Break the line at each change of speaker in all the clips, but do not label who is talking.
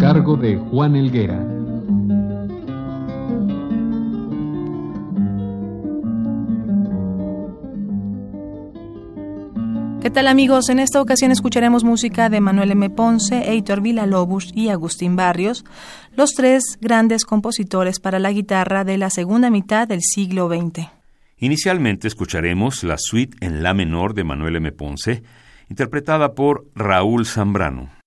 Cargo de Juan Elguera.
¿Qué tal amigos? En esta ocasión escucharemos música de Manuel M. Ponce, Heitor Villa-Lobos y Agustín Barrios, los tres grandes compositores para la guitarra de la segunda mitad del siglo XX.
Inicialmente escucharemos la suite en La menor de Manuel M. Ponce, interpretada por Raúl Zambrano.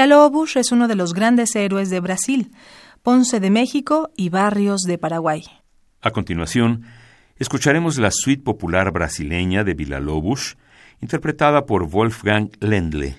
Vila Lobos es uno de los grandes héroes de Brasil, Ponce de México y Barrios de Paraguay.
A continuación, escucharemos la suite popular brasileña de Vila Lobos, interpretada por Wolfgang Lendle.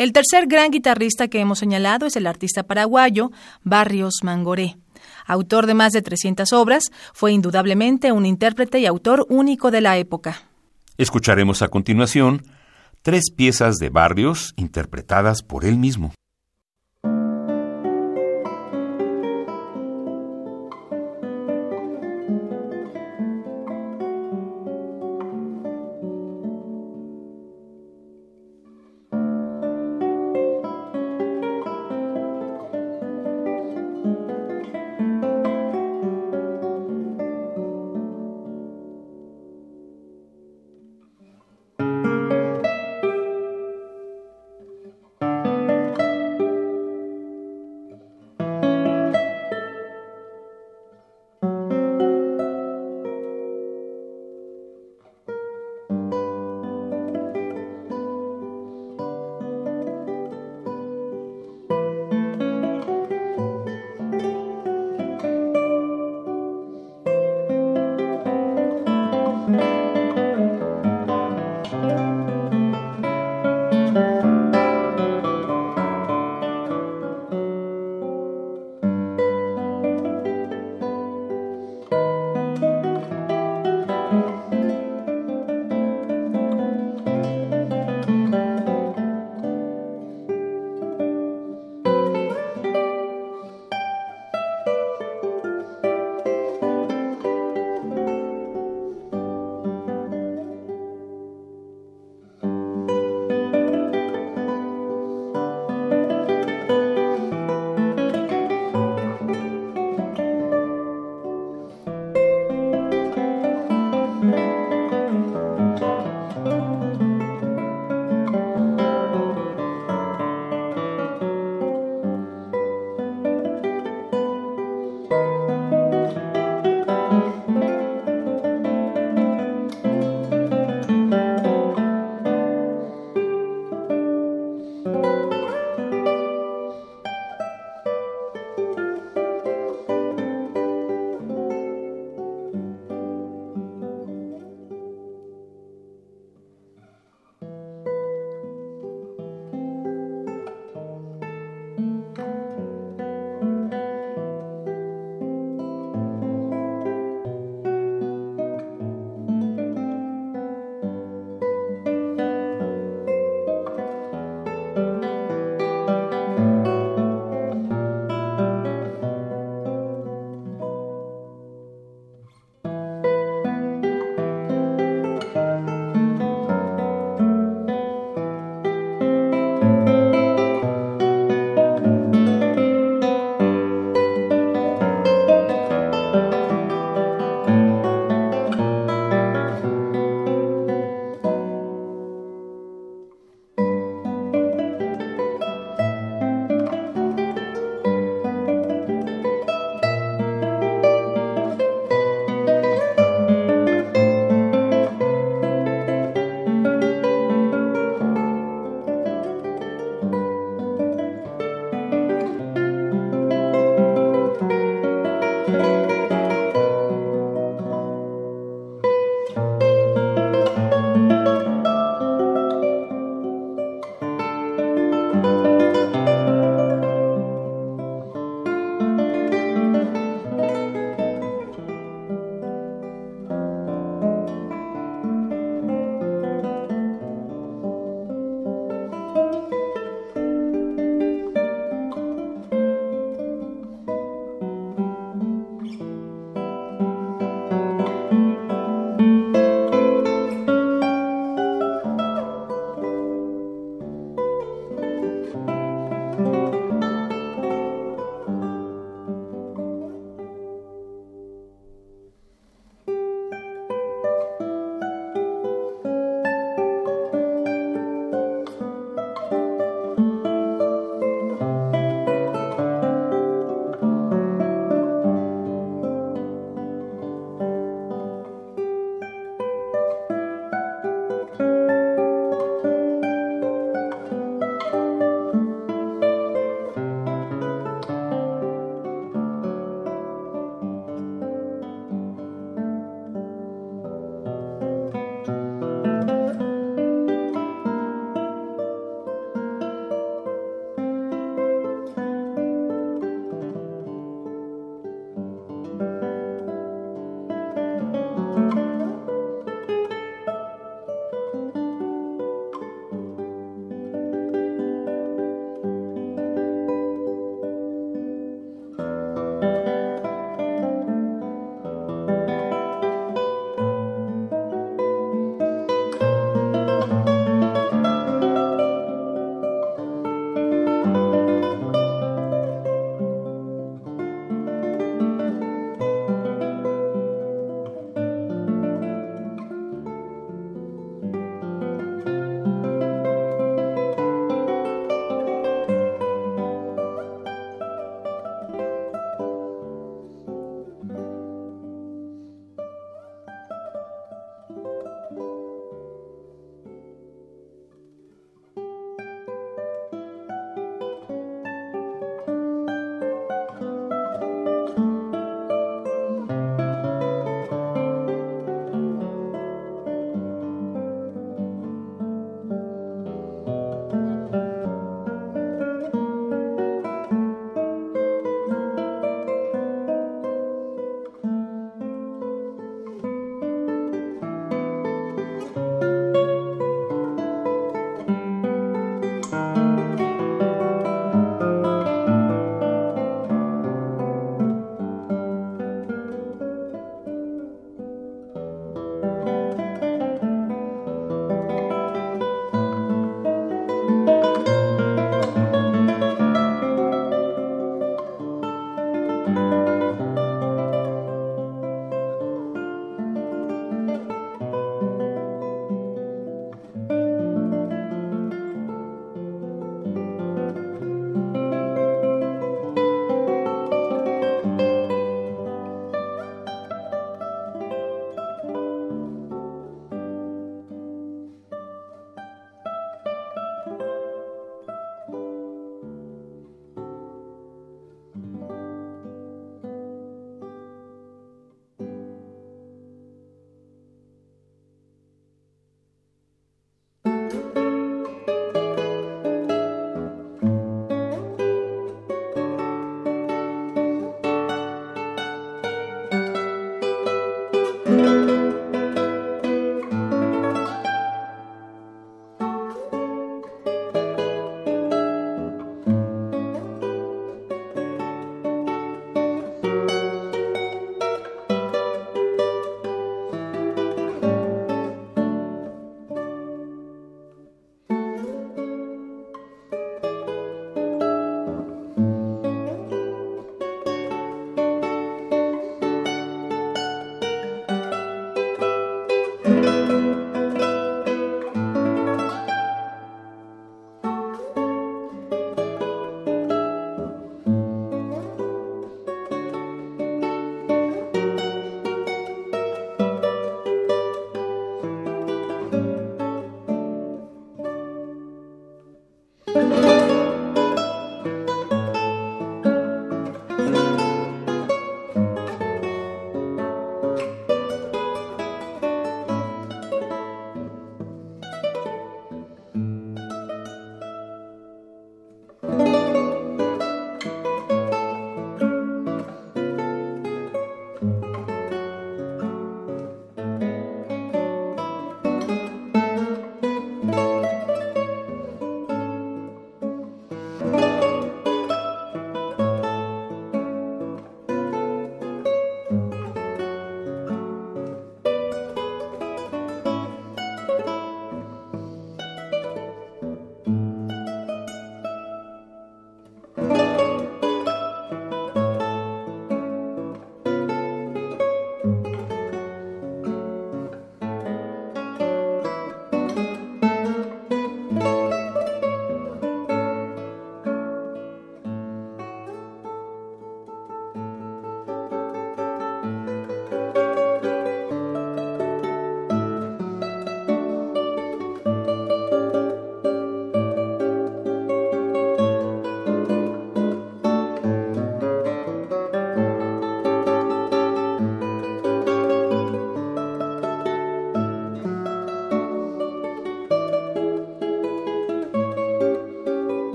El tercer gran guitarrista que hemos señalado es el artista paraguayo Barrios Mangoré. Autor de más de 300 obras, fue indudablemente un intérprete y autor único de la época.
Escucharemos a continuación tres piezas de Barrios interpretadas por él mismo.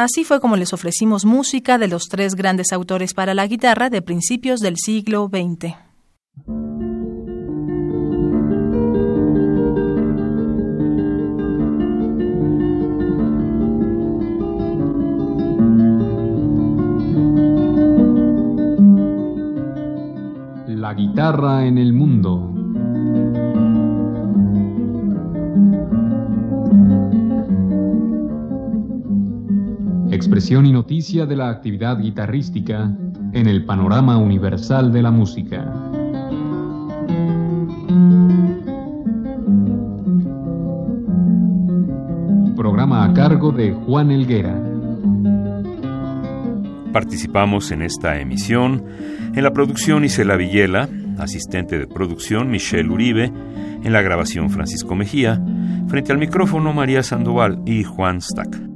Así fue como les ofrecimos música de los tres grandes autores para la guitarra de principios del siglo XX.
De la actividad guitarrística en el panorama universal de la música. Programa a cargo de Juan Elguera.
Participamos en esta emisión en la producción Isela Villela, asistente de producción Michelle Uribe, en la grabación Francisco Mejía, frente al micrófono María Sandoval y Juan Stack.